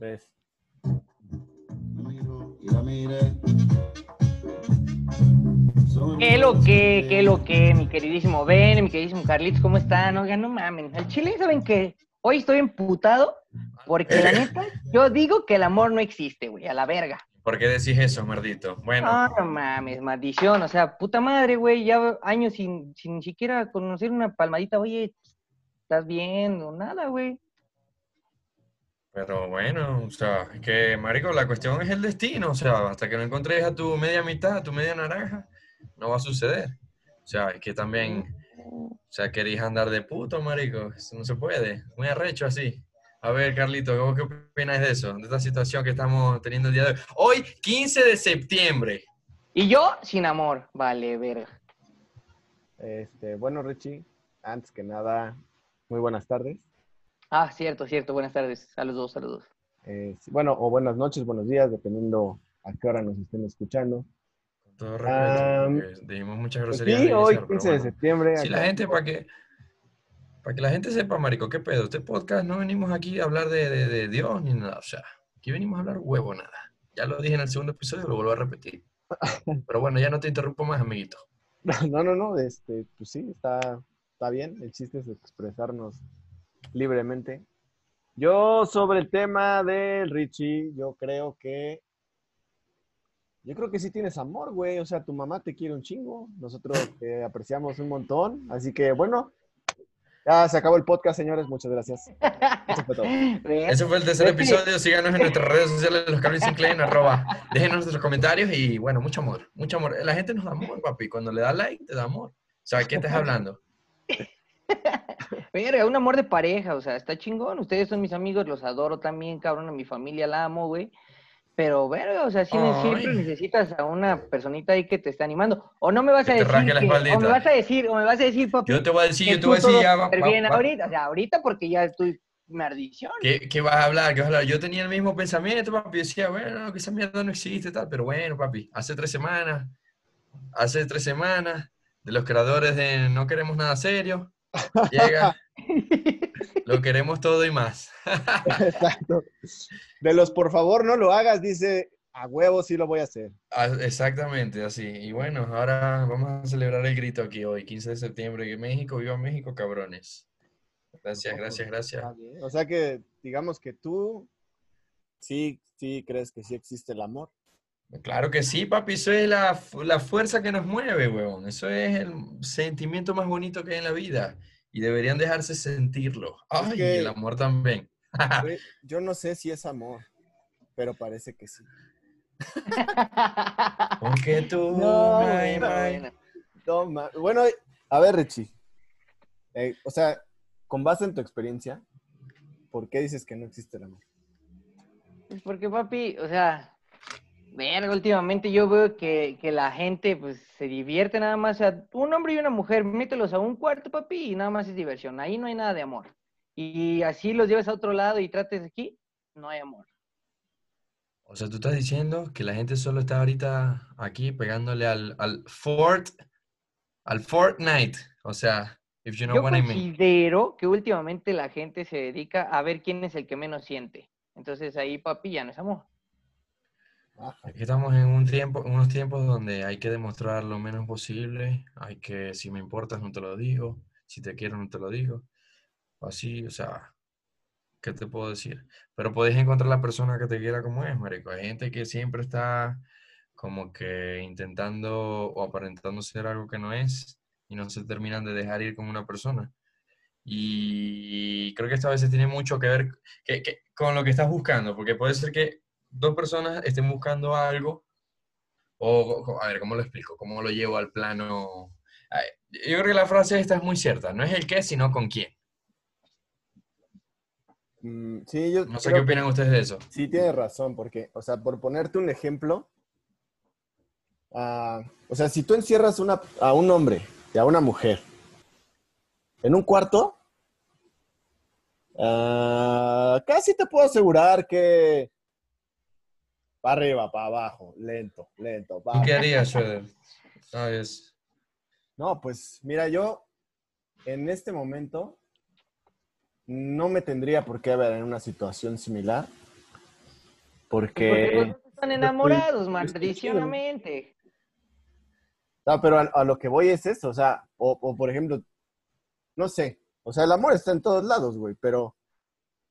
Tres. ¿Qué lo que, qué lo que, mi queridísimo Ben, mi queridísimo Carlitos, ¿cómo están? Oigan, no mamen. Al chile, ¿saben qué? Hoy estoy emputado porque la neta, yo digo que el amor no existe, güey, a la verga. ¿Por qué decís eso, merdito? Bueno, No, no mames, maldición. O sea, puta madre, güey, ya años sin, sin ni siquiera conocer una palmadita. Oye, ¿estás bien? O nada, güey. Pero bueno, o sea, es que, marico, la cuestión es el destino, o sea, hasta que no encontres a tu media mitad, a tu media naranja, no va a suceder. O sea, es que también, o sea, querís andar de puto, marico, eso no se puede, muy arrecho así. A ver, Carlito, ¿vos ¿qué opinas de eso? De esta situación que estamos teniendo el día de hoy. Hoy, 15 de septiembre. Y yo sin amor, vale, verga. Este, bueno, Richie, antes que nada, muy buenas tardes. Ah, cierto, cierto. Buenas tardes a los dos, a los dos. Eh, sí, bueno, o buenas noches, buenos días, dependiendo a qué hora nos estén escuchando. Con todo respeto, porque dijimos muchas Pues groserías. sí, hoy, iniciar, pero 15 de bueno. septiembre. Si la gente, para que, para que la gente sepa, marico, ¿qué pedo? Este podcast no venimos aquí a hablar de, de- de Dios ni nada, o sea, aquí venimos a hablar huevo nada. Ya lo dije en el segundo episodio, lo vuelvo a repetir. Pero bueno, ya no te interrumpo más, amiguito. No, no, no, este, pues sí, está, está bien. El chiste es expresarnos libremente. Yo sobre el tema del Richie, yo creo que, yo creo que sí tienes amor, güey. O sea, tu mamá te quiere un chingo, nosotros te apreciamos un montón. Así que bueno, ya se acabó el podcast, señores. Muchas gracias. Eso fue todo. Ese fue el tercer episodio. Síganos en nuestras redes sociales, los Carlos Sinclair, arroba. Déjenos nuestros comentarios y bueno, mucho amor, mucho amor. La gente nos da amor, papi. Cuando le da like, te da amor. O sea, ¿qué estás hablando? Verga, un amor de pareja, o sea, está chingón. Ustedes son mis amigos, los adoro también, cabrón. A mi familia la amo, güey. Pero, verga, o sea, siempre Ay. necesitas a una personita ahí que te esté animando. O no me vas Que a decir. que- o me vas a decir, o me vas a decir, papi. Yo te voy a decir, yo te voy a decir ya. va- bien va- ahorita, o sea, ahorita porque ya estoy maldición. ¿Qué, qué vas a hablar? ¿Qué vas a hablar? Yo tenía el mismo pensamiento, papi. Yo decía, bueno, que esa mierda no existe, tal. Pero bueno, papi, hace tres semanas, hace tres semanas, de los creadores de No Queremos Nada Serio, llega, lo queremos todo y más. Exacto. De los por favor no lo hagas, dice a huevo sí lo voy a hacer. Ah, Exactamente, así. Y bueno, ahora vamos a celebrar el grito aquí hoy, 15 de septiembre, que México, viva México, cabrones. Gracias, gracias, gracias. Bien. O sea que, digamos que tú sí, sí crees que sí existe el amor. Claro que sí, papi, eso es la, la fuerza que nos mueve, huevón. Eso es el sentimiento más bonito que hay en la vida. Y deberían dejarse sentirlo. Ay, que- el amor también. Yo no sé si es amor, pero parece que sí. Porque tú, No, my, Bueno, my. bueno. No, ma- bueno, a ver, Richie. Eh, o sea, con base en tu experiencia, ¿por qué dices que no existe el amor? Pues porque, papi, o sea, verga, últimamente yo veo que, que la gente, pues, se divierte nada más. O sea, un hombre y una mujer, mételos a un cuarto, papi, y nada más es diversión. Ahí no hay nada de amor. Y así los llevas a otro lado y trates aquí, no hay amor. O sea, tú estás diciendo que la gente solo está ahorita aquí pegándole al, al Fort, al Fortnite. O sea, if you know Yo what I mean. considero que últimamente la gente se dedica a ver quién es el que menos siente. Entonces ahí, papi, ya no es amor. Estamos en un tiempo, unos tiempos donde hay que demostrar lo menos posible. Hay que, si me importas, no te lo digo. Si te quiero, no te lo digo. Así, o sea, ¿qué te puedo decir? Pero podés encontrar la persona que te quiera como es, marico. Hay gente que siempre está como que intentando o aparentando ser algo que no es y no se terminan de dejar ir como una persona. Y creo que esto a veces tiene mucho que ver que- con lo que estás buscando, porque puede ser que dos personas estén buscando algo, o, a ver, ¿cómo lo explico? ¿Cómo lo llevo al plano? Ay, Yo creo que la frase esta es muy cierta, no es el qué, sino con quién. Mm, sí, yo No sé qué opinan ustedes de eso. Sí, tienes razón, porque, o sea, por ponerte un ejemplo, ah, o sea, si tú encierras una, a un hombre y a una mujer en un cuarto, ah, casi te puedo asegurar que para arriba, para abajo, lento, lento, ¿Tú va. qué harías, Schroeder? ¿Sabes? No, pues mira, yo en este momento no me tendría por qué ver en una situación similar, Porque... Porque dos están enamorados, maldicionamente. No, pero a, a lo que voy es eso, o sea, o, o, por ejemplo, no sé, o sea, el amor está en todos lados, güey, pero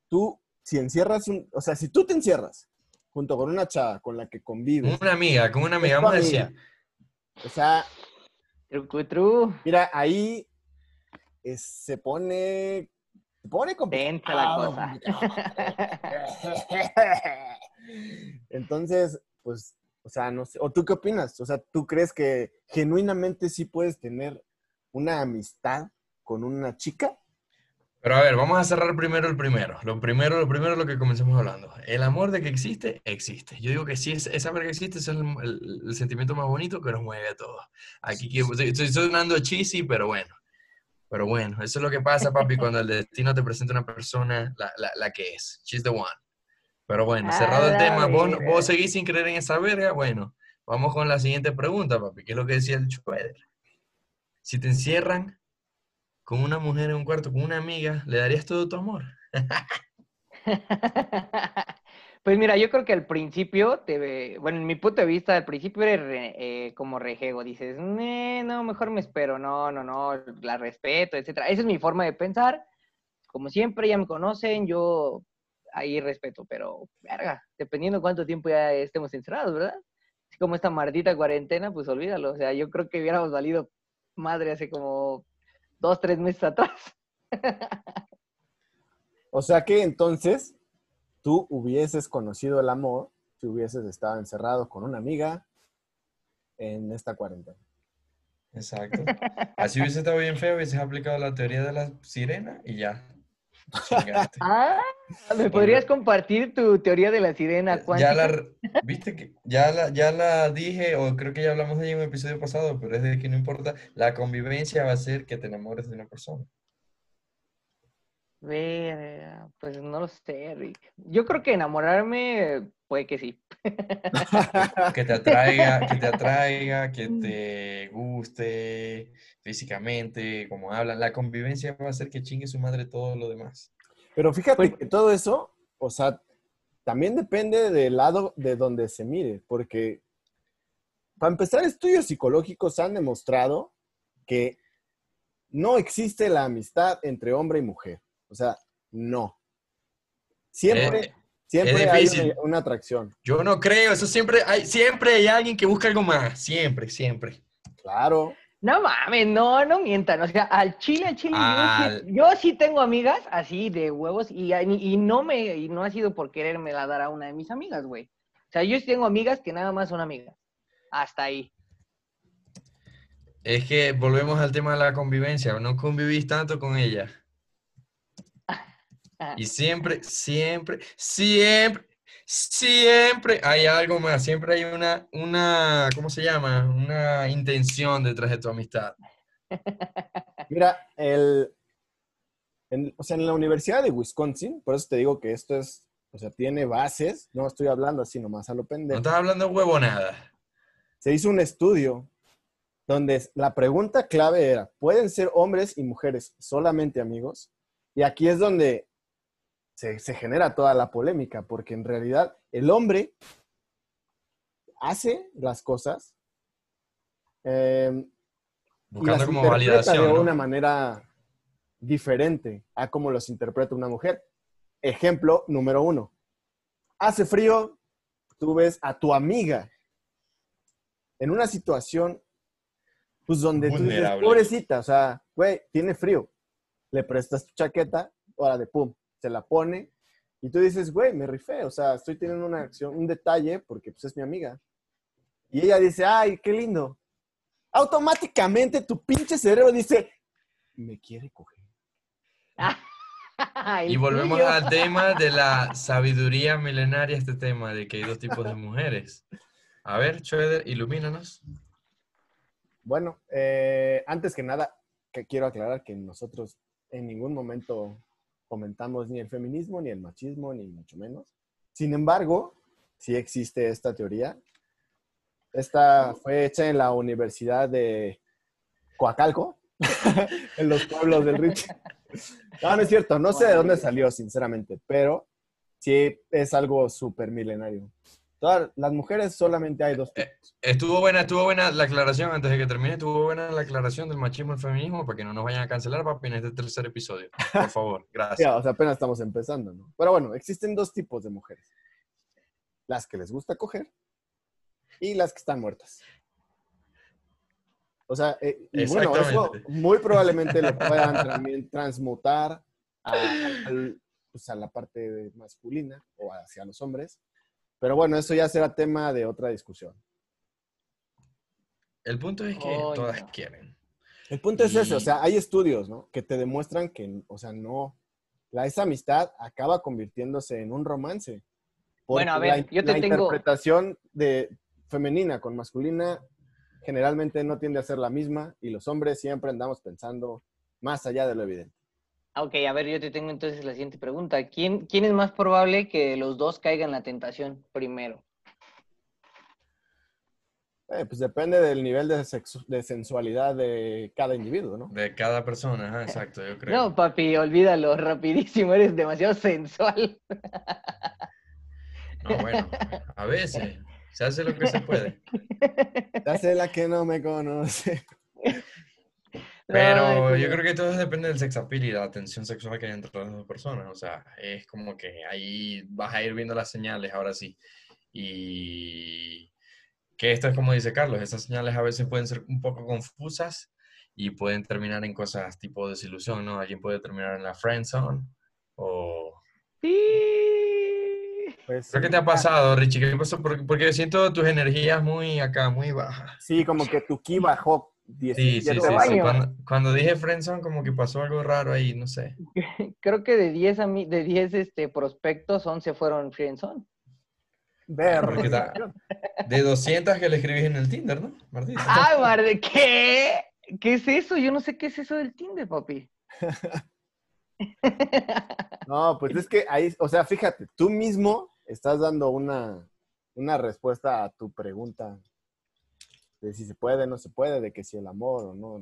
tú, si encierras un, o sea, si tú te encierras junto con una chava con la que convives, Con una amiga, con una amiga, vamos a amiga, decir. o sea, mira, ahí es- se pone, se pone Tensa la complicado, cosa. Entonces, pues, o sea, no sé, ¿o tú qué opinas? O sea, ¿tú crees que genuinamente sí puedes tener una amistad con una chica? Pero a ver, vamos a cerrar primero el primero. Lo primero, lo primero lo que comencemos hablando. El amor de que existe, existe. Yo digo que sí, es- esa verga existe, ese es el, el- el sentimiento más bonito que nos mueve a todos. Aquí que- estoy, estoy sonando cheesy, pero bueno. Pero bueno, eso es lo que pasa, papi, cuando el destino te presenta una persona, la, la, la que es. She's the one. Pero bueno, A cerrado el tema, vos, vos seguís sin creer en esa verga, bueno, vamos con la siguiente pregunta, papi, que es lo que decía el Schroeder. Si te encierran con una mujer en un cuarto, con una amiga, ¿le darías todo tu amor? Pues mira, yo creo que al principio, te, bueno, en mi punto de vista, al principio eres re- eh, como rejego, dices, "Nee, no, mejor me espero, no, no, no, la respeto, etcétera. Esa es mi forma de pensar. Como siempre, ya me conocen, yo ahí respeto, pero, verga, dependiendo cuánto tiempo ya estemos encerrados, ¿verdad? Como esta maldita cuarentena, pues olvídalo. O sea, yo creo que hubiéramos valido madre hace como dos, tres meses atrás. O sea que entonces tú hubieses conocido el amor si hubieses estado encerrado con una amiga en esta cuarentena. Exacto. Así hubiese estado bien feo, hubieses aplicado la teoría de la sirena y ya. Chingaste. Ah, ¿me podrías compartir tu teoría de la sirena Ya cuántica? la, re- viste que ya la, ya la dije, o creo que ya hablamos de ella en un episodio pasado, pero es de que no importa, la convivencia va a ser que te enamores de una persona. Verga, pues no lo sé, Rick. Yo creo que enamorarme, puede que sí. Que te atraiga, que te atraiga, que te guste físicamente, como hablan. La convivencia va a hacer que chingue su madre todo lo demás. Pero fíjate Pues- que todo eso, o sea, también depende del lado de donde se mire, porque para empezar, estudios psicológicos han demostrado que no existe la amistad entre hombre y mujer. O sea, no. Siempre, Eh, siempre hay una, una atracción. Yo no creo, eso siempre hay, siempre hay alguien que busca algo más, siempre, siempre. Claro. No mames, no, no mientan. O sea, al chile, al chile, yo sí- Al- yo, sí, tengo amigas así de huevos y, y no me, y no ha sido por quererme la dar a una de mis amigas, güey. O sea, yo sí tengo amigas que nada más son amigas. Hasta ahí. Es que volvemos al tema de la convivencia, no convivís tanto con ella. Y siempre, siempre, siempre, siempre hay algo más, siempre hay una, una, ¿cómo se llama? Una intención detrás de tu amistad. Mira, el, en, o sea, en la Universidad de Wisconsin, por eso te digo que esto es, o sea, tiene bases, no estoy hablando así nomás a lo No pendejo. estás hablando huevonada. Se hizo un estudio donde la pregunta clave era, ¿pueden ser hombres y mujeres solamente amigos? Y aquí es donde se, se genera toda la polémica, porque en realidad el hombre hace las cosas eh, y Buscando las como interpreta validación. de ¿no? una manera diferente a cómo los interpreta una mujer. Ejemplo número uno. Hace frío, tú ves a tu amiga en una situación, pues donde tú dices, pobrecita, o sea, güey, tiene frío. Le prestas tu chaqueta, hora de pum, se la pone y tú dices, güey, me rifé, o sea, estoy teniendo una acción, un detalle porque pues es mi amiga. Y ella dice, ay, qué lindo. Automáticamente tu pinche cerebro dice, me quiere coger. Y volvemos al tema de la sabiduría milenaria, este tema de que hay dos tipos de mujeres. A ver, Schroeder, ilumínanos. Bueno, eh, antes que nada, que quiero aclarar que nosotros en ningún momento comentamos ni el feminismo, ni el machismo, ni mucho menos. Sin embargo, sí existe esta teoría. Esta fue hecha en la Universidad de Coacalco, en los pueblos del Rich. No, no es cierto, no sé de dónde salió, sinceramente, pero sí es algo súper milenario. Todas las mujeres solamente hay dos Eh, tipos. Estuvo buena, estuvo buena la aclaración, antes de que termine, estuvo buena la aclaración del machismo y el feminismo para que no nos vayan a cancelar, papi, en este tercer episodio. Por favor, gracias. Ya, o sea, apenas estamos empezando, ¿no? Pero bueno, existen dos tipos de mujeres. Las que les gusta coger y las que están muertas. O sea, eh, y bueno, eso muy probablemente lo puedan también transmutar a, al- pues, a la parte masculina o hacia los hombres. Pero bueno, eso ya será tema de otra discusión. El punto es que todas quieren. El punto es ese, o sea, hay estudios, ¿no? Que te demuestran que, o sea, no, la, esa amistad acaba convirtiéndose en un romance. Bueno, a ver, la, yo te la tengo- interpretación de femenina con masculina generalmente no tiende a ser la misma y los hombres siempre andamos pensando más allá de lo evidente. Ah, Ok, a ver, yo te tengo entonces la siguiente pregunta. ¿Quién, quién es más probable que los dos caigan en la tentación primero? Eh, pues depende del nivel de, sexu- de sensualidad de cada individuo, ¿no? De cada persona, ajá, exacto, yo creo. No, papi, olvídalo, rapidísimo, eres demasiado sensual. No, bueno, a veces se hace lo que se puede. Ya sé la que no me conoce. Pero Ay, yo creo que todo depende del sex appeal y la tensión sexual que hay entre las dos personas. O sea, es como que ahí vas a ir viendo las señales, ahora sí. Y que esto es como dice Carlos, esas señales a veces pueden ser un poco confusas y pueden terminar en cosas tipo desilusión, ¿no? Alguien puede terminar en la friend zone o... Sí. Pues, ¿Pero qué te ha pasado, Richie? ¿Qué pasó? Porque, porque siento tus energías muy acá, muy bajas. Sí, como que tu ki bajó Sí, sí, 17 sí, sí. baño. Cuando, cuando dije friendzone como que pasó algo raro ahí, no sé. Creo que de 10 a mí, de 10 este, prospectos, 11 fueron friendzone. Ver. Porque ta- De 200 que le escribís en el Tinder, ¿no, Martín? ¡Ay, Marde! ¿Qué? ¿Qué es eso? Yo no sé qué es eso del Tinder, papi. No, pues es que ahí, o sea, fíjate, tú mismo estás dando una, una respuesta a tu pregunta de si se puede, no se puede, de que si el amor o no. O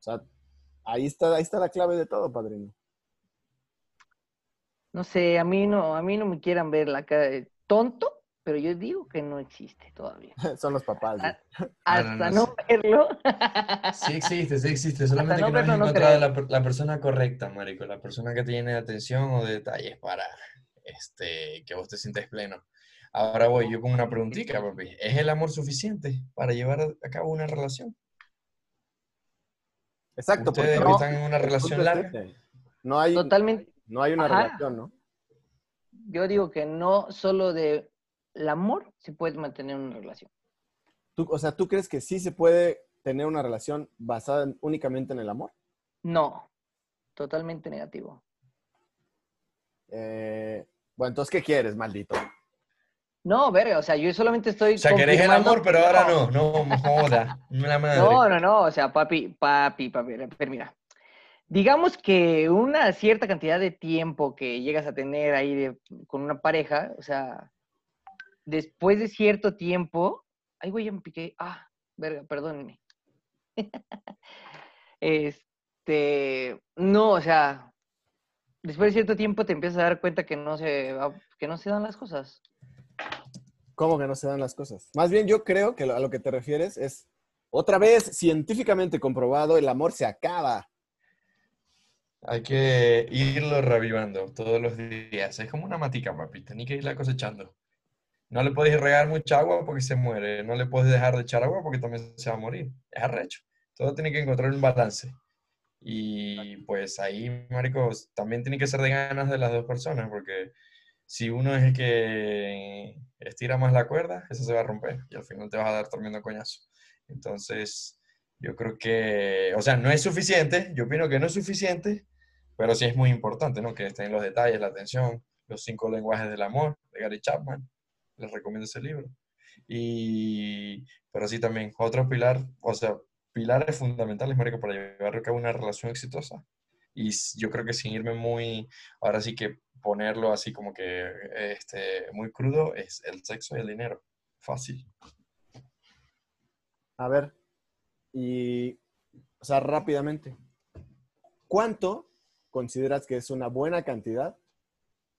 sea, ahí está, ahí está la clave de todo, padrino. No sé, a mí no, a mí no me quieran ver la cara de tonto, pero yo digo que no existe todavía. Son los papás. Ah, no, Hasta no, no verlo. Sí existe, sí existe. Solamente no que no has verlo, no encontrado la, per- la persona correcta, marico. La persona que tiene atención o detalles para este, que vos te sientes pleno. Ahora voy yo con una preguntita, papi. ¿Es el amor suficiente para llevar a, cabo una relación? Exacto, Ustedes no, están en una el relación larga. No hay, Totalmente. no hay una Ajá. relación, ¿no? Yo digo que no solo de el amor se puede mantener una relación. Tú, o sea, ¿tú crees que sí se puede tener una relación basada en- únicamente en el amor? No, totalmente negativo. Eh, bueno, entonces, ¿qué quieres, maldito? No, verga, o sea, yo solamente estoy O sea, querés el amor, pero ahora no. No, me joda. La madre. No, no, no, o sea, papi, papi, papi, pero mira, digamos que una cierta cantidad de tiempo que llegas a tener ahí de- con una pareja, o sea, después de cierto tiempo, ay, güey, ya me piqué, ah, verga, perdónenme. este, no, o sea, después de cierto tiempo te empiezas a dar cuenta que no se, que no se dan las cosas. ¿Cómo que no se dan las cosas? Más bien, yo creo que a lo que te refieres es, otra vez, científicamente comprobado, el amor se acaba. Hay que irlo revivando todos los días. Es como una matica, papi. Tenés que irla cosechando. No le podéis regar mucha agua porque se muere. No le puedes dejar de echar agua porque también se va a morir. Es arrecho. Todo tiene que encontrar un balance. Y pues ahí, maricos, también tiene que ser de ganas de las dos personas porque si uno es el que estira más la cuerda, eso se va a romper y al final te vas a dar tremendo coñazo. Entonces, yo creo que, o sea, no es suficiente, yo opino que no es suficiente, pero sí es muy importante, ¿no? Que estén los detalles, la atención, los cinco lenguajes del amor de Gary Chapman. Les recomiendo ese libro. Y, pero sí también, otro pilar, o sea, pilares fundamentales, Marico, para llevar a cabo una relación exitosa. Y yo creo que sin irme muy, ahora sí que ponerlo así como que este, muy crudo, es el sexo y el dinero. Fácil. A ver, y, o sea, rápidamente, ¿cuánto consideras que es una buena cantidad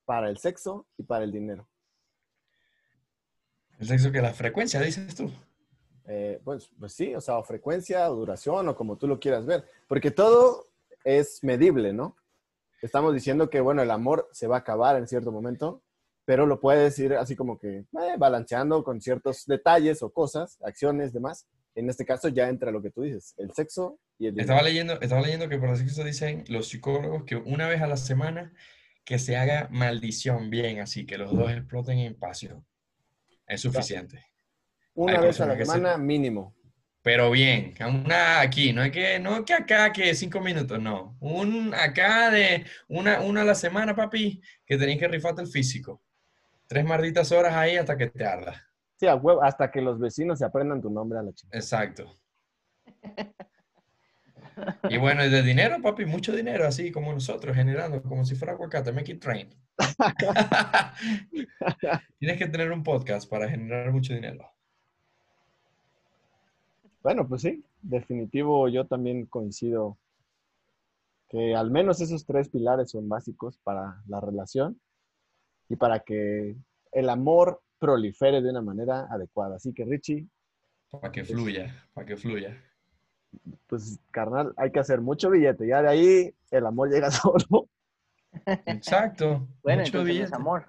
para el sexo y para el dinero. El sexo que la frecuencia, dices tú. Eh, pues, pues sí, o sea, o frecuencia o duración o como tú lo quieras ver, porque todo es medible, ¿no? Estamos diciendo que, bueno, el amor se va a acabar en cierto momento, pero lo puedes ir así como que eh, balanceando con ciertos detalles o cosas, acciones, demás. En este caso ya entra lo que tú dices, el sexo y el. Estaba leyendo, estaba leyendo que por el sexo dicen los psicólogos que una vez a la semana que se haga maldición bien, así que los dos exploten en pasión. Es suficiente. Una Hay vez a la se- semana mínimo. Pero bien, una aquí, no es que, no que acá que cinco minutos, no. Un acá de una, una a la semana, papi, que tenés que rifarte el físico. Tres malditas horas ahí hasta que te arda. Sí, a huevo, hasta que los vecinos se aprendan tu nombre a la chica. Exacto. Y bueno, y de dinero, papi, mucho dinero, así como nosotros, generando, como si fuera aguacate, make it train. Tienes que tener un podcast para generar mucho dinero. Bueno, pues sí, definitivo, yo también coincido que al menos esos tres pilares son básicos para la relación y para que el amor prolifere de una manera adecuada. Así que Richie, Para que fluya, para que fluya. pues carnal, hay que hacer mucho billete. Ya de ahí el amor llega solo. Exacto. Bueno, mucho entonces no es billete. amor.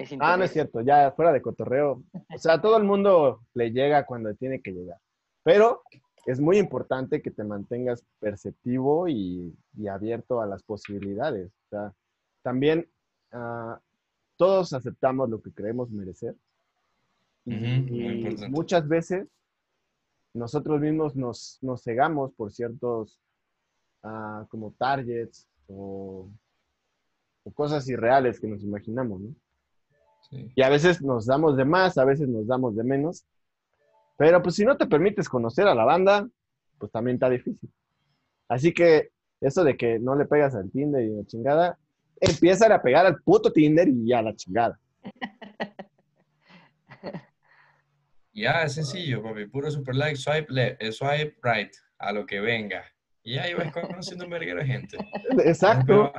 Es Ah, no es cierto, ya fuera de cotorreo. O sea, todo el mundo le llega cuando tiene que llegar. Pero es muy importante que te mantengas perceptivo y, y abierto a las posibilidades. O sea, también ah, todos aceptamos lo que creemos merecer. Y, muchas veces nosotros mismos nos, nos cegamos por ciertos ah, como targets o, o cosas irreales que nos imaginamos, ¿no? Sí. Y a veces nos damos de más, a veces nos damos de menos. Pero pues si no te permites conocer a la banda, pues también está difícil. Así que eso de que no le pegas al Tinder y la chingada, empieza a pegar al puto Tinder y a la chingada. Ya, es sencillo, papi. Puro super like, swipe left, eh, swipe right, a lo que venga. Y ahí vas conociendo un verguero de gente. Exacto.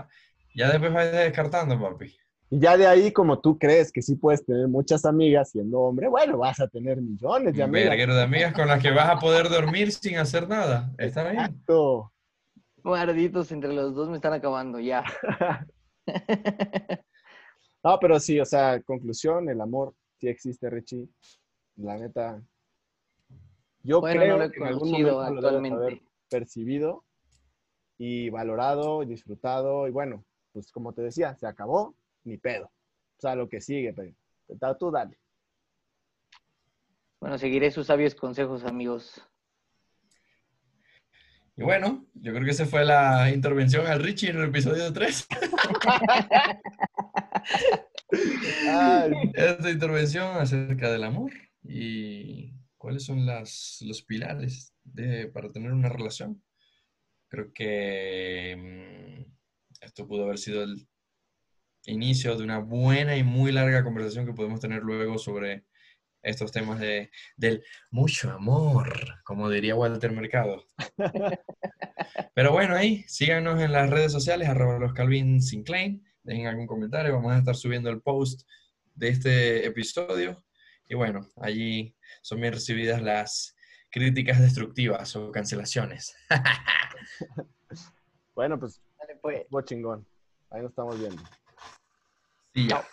Ya después vas descartando, papi. Y ya de ahí, como tú crees que sí puedes tener muchas amigas siendo hombre, bueno, vas a tener millones de amigas. verguero de amigas con las que vas a poder dormir sin hacer nada. Está bien. Exacto. Guarditos entre los dos me están acabando, ya. No, pero sí, o sea, conclusión, el amor sí existe, Richie. La neta. Yo Bueno, creo no lo he que en algún momento lo haber actualmente. percibido y valorado y disfrutado. Y bueno, pues como te decía, se acabó, ni pedo. O sea, lo que sigue, pero tú dale. Bueno, seguiré sus sabios consejos, amigos. Y bueno, yo creo que esa fue la intervención al Richie en el episodio 3. Ay, Esta intervención acerca del amor y cuáles son las, los pilares de, para tener una relación. Creo que mm, esto pudo haber sido el inicio de una buena y muy larga conversación que podemos tener luego sobre estos temas de, del mucho amor, como diría Walter Mercado. Pero bueno, ahí síganos en las redes sociales, arroba los Calvin Sinclain, dejen algún comentario, vamos a estar subiendo el post de este episodio. Y bueno, allí son bien recibidas las críticas destructivas o cancelaciones. bueno, pues, Dale, pues. fue chingón. Ahí nos estamos viendo. Y ya.